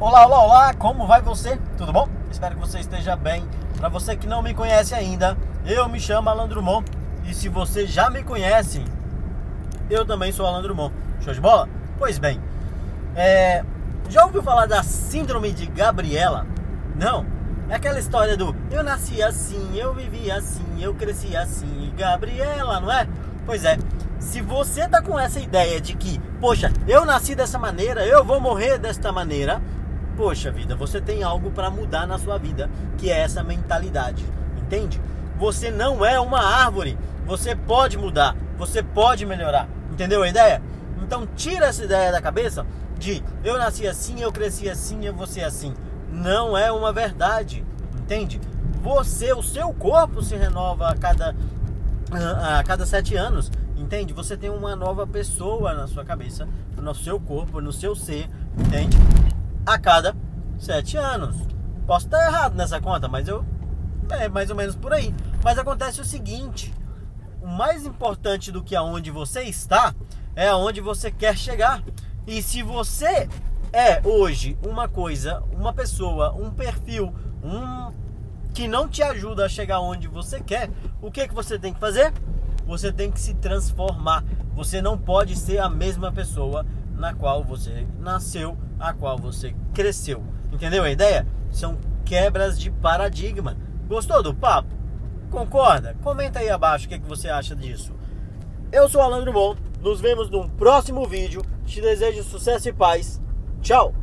Olá, olá, olá, como vai você? Tudo bom? Espero que você esteja bem. Para você que não me conhece ainda, eu me chamo Alan Drummond e se você já me conhece, eu também sou Alan Drummond. Show de bola? Pois bem, é... já ouviu falar da Síndrome de Gabriela? Não? É aquela história do eu nasci assim, eu vivi assim, eu cresci assim, Gabriela, não é? Pois é, se você tá com essa ideia de que, poxa, eu nasci dessa maneira, eu vou morrer desta maneira, poxa vida, você tem algo para mudar na sua vida, que é essa mentalidade, entende? Você não é uma árvore, você pode mudar, você pode melhorar, entendeu a ideia? Então tira essa ideia da cabeça de eu nasci assim, eu cresci assim, eu vou ser assim. Não é uma verdade, entende? Você, o seu corpo se renova a cada a cada sete anos, entende? Você tem uma nova pessoa na sua cabeça, no seu corpo, no seu ser, entende? A cada sete anos. Posso estar errado nessa conta, mas eu é mais ou menos por aí. Mas acontece o seguinte: o mais importante do que aonde você está é aonde você quer chegar. E se você é hoje uma coisa, uma pessoa, um perfil, um que não te ajuda a chegar onde você quer, o que, que você tem que fazer? Você tem que se transformar. Você não pode ser a mesma pessoa na qual você nasceu, a qual você cresceu. Entendeu a ideia? São quebras de paradigma. Gostou do papo? Concorda? Comenta aí abaixo o que, que você acha disso. Eu sou Alan Drummond. Nos vemos num próximo vídeo. Te desejo sucesso e paz. Tchau!